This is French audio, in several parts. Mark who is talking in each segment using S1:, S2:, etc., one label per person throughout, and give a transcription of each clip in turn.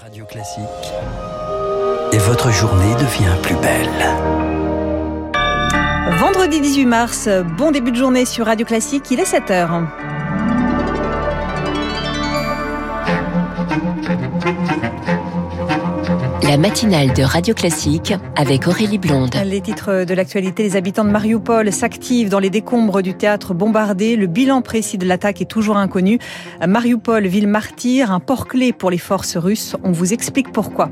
S1: Radio Classique. Et votre journée devient plus belle.
S2: Vendredi 18 mars, bon début de journée sur Radio Classique, il est 7h.
S3: La matinale de Radio Classique avec Aurélie Blonde.
S2: Les titres de l'actualité, les habitants de Mariupol s'activent dans les décombres du théâtre bombardé. Le bilan précis de l'attaque est toujours inconnu. Mariupol, ville martyre, un port-clé pour les forces russes. On vous explique pourquoi.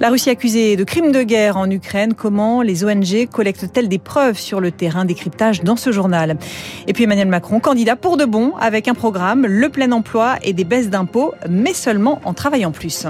S2: La Russie accusée de crimes de guerre en Ukraine. Comment les ONG collectent-elles des preuves sur le terrain? Décryptage dans ce journal. Et puis Emmanuel Macron, candidat pour de bon, avec un programme, le plein emploi et des baisses d'impôts, mais seulement en travaillant plus.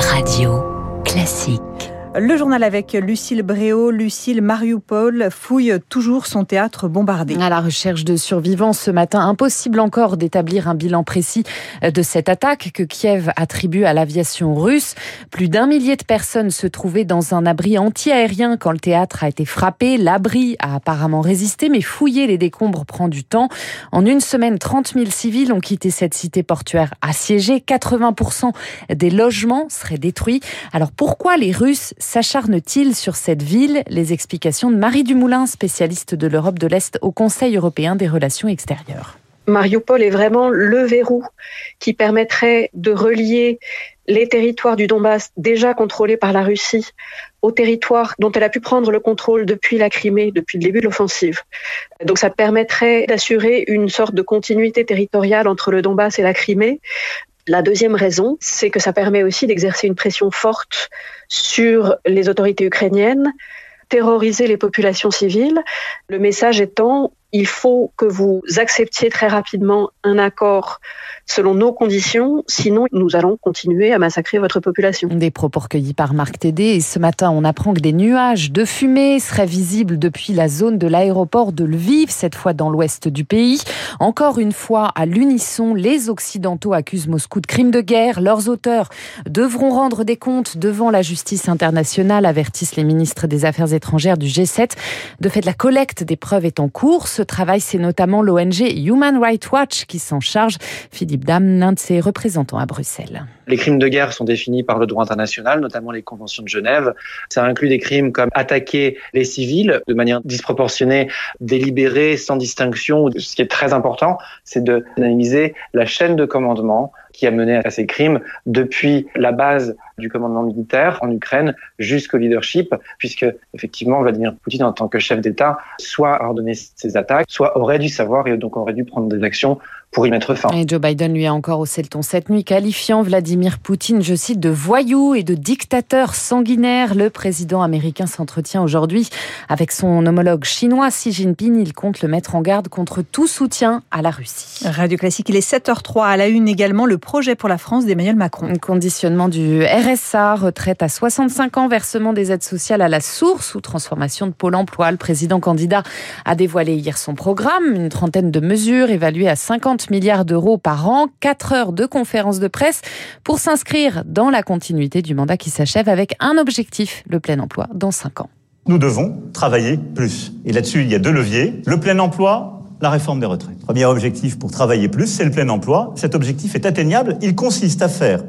S3: Radio classique.
S2: Le journal avec Lucille Bréau. Lucille Mariupol fouille toujours son théâtre bombardé.
S4: À la recherche de survivants ce matin, impossible encore d'établir un bilan précis de cette attaque que Kiev attribue à l'aviation russe. Plus d'un millier de personnes se trouvaient dans un abri anti-aérien quand le théâtre a été frappé. L'abri a apparemment résisté, mais fouiller les décombres prend du temps. En une semaine, 30 000 civils ont quitté cette cité portuaire assiégée. 80% des logements seraient détruits. Alors pourquoi les Russes s'acharne-t-il sur cette ville? Les explications de Marie Dumoulin, spécialiste de l'Europe de l'Est au Conseil européen des relations extérieures.
S5: Mariupol est vraiment le verrou qui permettrait de relier les territoires du Donbass déjà contrôlés par la Russie aux territoires dont elle a pu prendre le contrôle depuis la Crimée, depuis le début de l'offensive. Donc ça permettrait d'assurer une sorte de continuité territoriale entre le Donbass et la Crimée, la deuxième raison, c'est que ça permet aussi d'exercer une pression forte sur les autorités ukrainiennes, terroriser les populations civiles. Le message étant, il faut que vous acceptiez très rapidement un accord selon nos conditions, sinon nous allons continuer à massacrer votre population.
S4: Des propos recueillis par Marc Tédé et ce matin on apprend que des nuages de fumée seraient visibles depuis la zone de l'aéroport de Lviv, cette fois dans l'ouest du pays. Encore une fois, à l'unisson, les Occidentaux accusent Moscou de crimes de guerre. Leurs auteurs devront rendre des comptes devant la justice internationale, avertissent les ministres des Affaires étrangères du G7. De fait, la collecte des preuves est en cours. Ce travail, c'est notamment l'ONG Human Rights Watch qui s'en charge. Philippe Dame, l'un de ses représentants à Bruxelles.
S6: Les crimes de guerre sont définis par le droit international, notamment les conventions de Genève. Ça inclut des crimes comme attaquer les civils de manière disproportionnée, délibérée, sans distinction. Ce qui est très important, c'est d'analyser la chaîne de commandement qui a mené à ces crimes depuis la base du commandement militaire en Ukraine jusqu'au leadership, puisque effectivement Vladimir Poutine, en tant que chef d'État, soit a ordonné ces attaques, soit aurait dû savoir et donc aurait dû prendre des actions pour y mettre fin.
S4: Et Joe Biden lui a encore haussé le ton cette nuit, qualifiant Vladimir Poutine, je cite, de voyou et de dictateur sanguinaire. Le président américain s'entretient aujourd'hui avec son homologue chinois Xi Jinping. Il compte le mettre en garde contre tout soutien à la Russie.
S2: Radio Classique, il est 7h03 à la une également le projet pour la France d'Emmanuel Macron.
S4: Un conditionnement du RSA, retraite à 65 ans, versement des aides sociales à la source ou transformation de Pôle emploi. Le président candidat a dévoilé hier son programme, une trentaine de mesures évaluées à 50 milliards d'euros par an, 4 heures de conférences de presse pour s'inscrire dans la continuité du mandat qui s'achève avec un objectif, le plein emploi dans 5 ans.
S7: Nous devons travailler plus. Et là-dessus, il y a deux leviers. Le plein emploi, la réforme des retraites. Premier objectif pour travailler plus, c'est le plein emploi. Cet objectif est atteignable. Il consiste à faire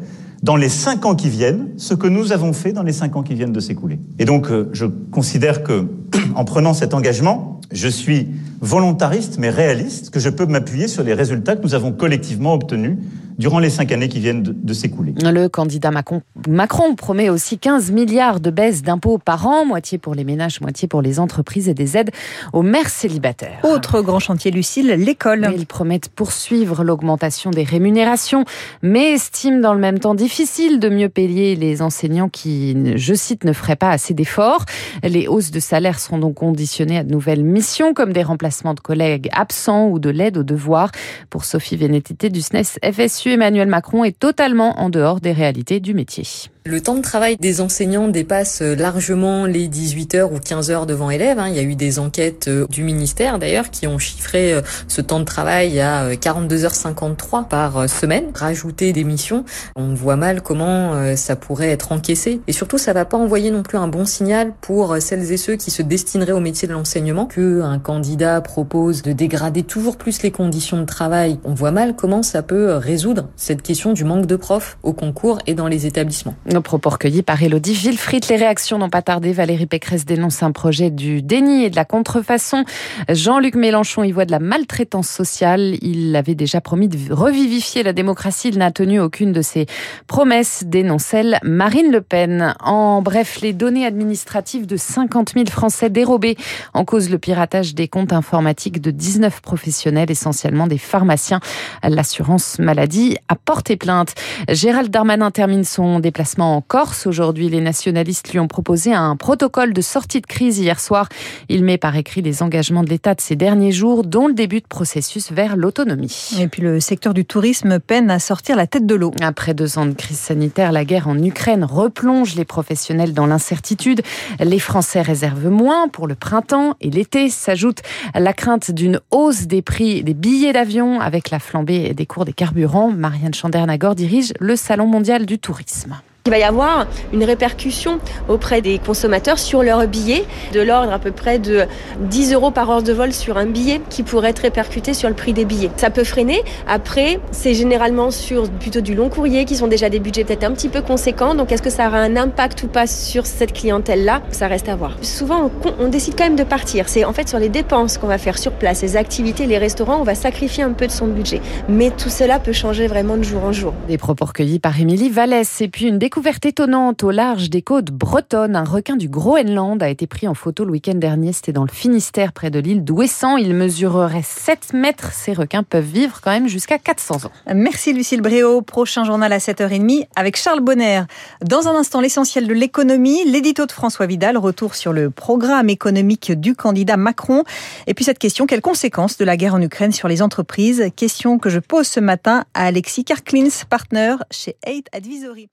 S7: dans les cinq ans qui viennent ce que nous avons fait dans les cinq ans qui viennent de s'écouler. Et donc, euh, je considère que, en prenant cet engagement, je suis volontariste mais réaliste, que je peux m'appuyer sur les résultats que nous avons collectivement obtenus durant les cinq années qui viennent de, de s'écouler.
S4: Le candidat Macron, Macron, promet aussi 15 milliards de baisses d'impôts par an, moitié pour les ménages, moitié pour les entreprises et des aides aux mères célibataires.
S2: Autre grand chantier, Lucille, l'école.
S4: Ils promettent poursuivre l'augmentation des rémunérations, mais estiment dans le même temps difficile de mieux payer les enseignants qui, je cite, ne feraient pas assez d'efforts. Les hausses de salaire seront donc conditionnées à de nouvelles missions, comme des remplacements de collègues absents ou de l'aide aux devoirs. Pour Sophie Vénétité du SNES FSU, Emmanuel Macron est totalement en dehors des réalités du métier.
S8: Le temps de travail des enseignants dépasse largement les 18 heures ou 15 heures devant élèves. Hein. Il y a eu des enquêtes euh, du ministère d'ailleurs qui ont chiffré euh, ce temps de travail à 42h53 euh, par semaine. Rajouter des missions, on voit mal comment ça pourrait être encaissé. Et surtout, ça va pas envoyer non plus un bon signal pour celles et ceux qui se destineraient au métier de l'enseignement. Que un candidat propose de dégrader toujours plus les conditions de travail, on voit mal comment ça peut résoudre cette question du manque de profs au concours et dans les établissements.
S4: Nos propos recueillis par Elodie Villefrit. Les réactions n'ont pas tardé. Valérie Pécresse dénonce un projet du déni et de la contrefaçon. Jean-Luc Mélenchon y voit de la maltraitance sociale. Il avait déjà promis de revivifier la démocratie. Il n'a tenu aucune de ses promesses, dénonce-elle Marine Le Pen. En bref, les données administratives de 50 000 Français dérobées en cause le piratage des comptes informatiques de 19 professionnels, essentiellement des pharmaciens. L'assurance maladie a porté plainte. Gérald Darmanin termine son déplacement en Corse. Aujourd'hui, les nationalistes lui ont proposé un protocole de sortie de crise hier soir. Il met par écrit les engagements de l'État de ces derniers jours, dont le début de processus vers l'autonomie.
S2: Et puis le secteur du tourisme peine à sortir la tête de l'eau.
S4: Après deux ans de crise sanitaire, la guerre en Ukraine replonge les professionnels dans l'incertitude. Les Français réservent moins pour le printemps et l'été. S'ajoute la crainte d'une hausse des prix des billets d'avion avec la flambée des cours des carburants. Marianne Chandernagor dirige le Salon mondial du tourisme.
S9: Il va y avoir une répercussion auprès des consommateurs sur leur billet, de l'ordre à peu près de 10 euros par heure de vol sur un billet qui pourrait être répercuté sur le prix des billets. Ça peut freiner. Après, c'est généralement sur plutôt du long courrier qui sont déjà des budgets peut-être un petit peu conséquents. Donc est-ce que ça aura un impact ou pas sur cette clientèle-là? Ça reste à voir. Souvent, on, décide quand même de partir. C'est en fait sur les dépenses qu'on va faire sur place, les activités, les restaurants, on va sacrifier un peu de son budget. Mais tout cela peut changer vraiment de jour en jour.
S4: Des propos recueillis par Émilie Vallès et puis une découverte étonnante au large des côtes bretonnes. Un requin du Groenland a été pris en photo le week-end dernier. C'était dans le Finistère, près de l'île d'Ouessant. Il mesurerait 7 mètres. Ces requins peuvent vivre quand même jusqu'à 400 ans.
S2: Merci Lucille Bréau. Prochain journal à 7h30 avec Charles Bonner. Dans un instant, l'essentiel de l'économie. L'édito de François Vidal. Retour sur le programme économique du candidat Macron. Et puis cette question, quelles conséquences de la guerre en Ukraine sur les entreprises? Question que je pose ce matin à Alexis Karklins, partenaire chez 8 Advisory.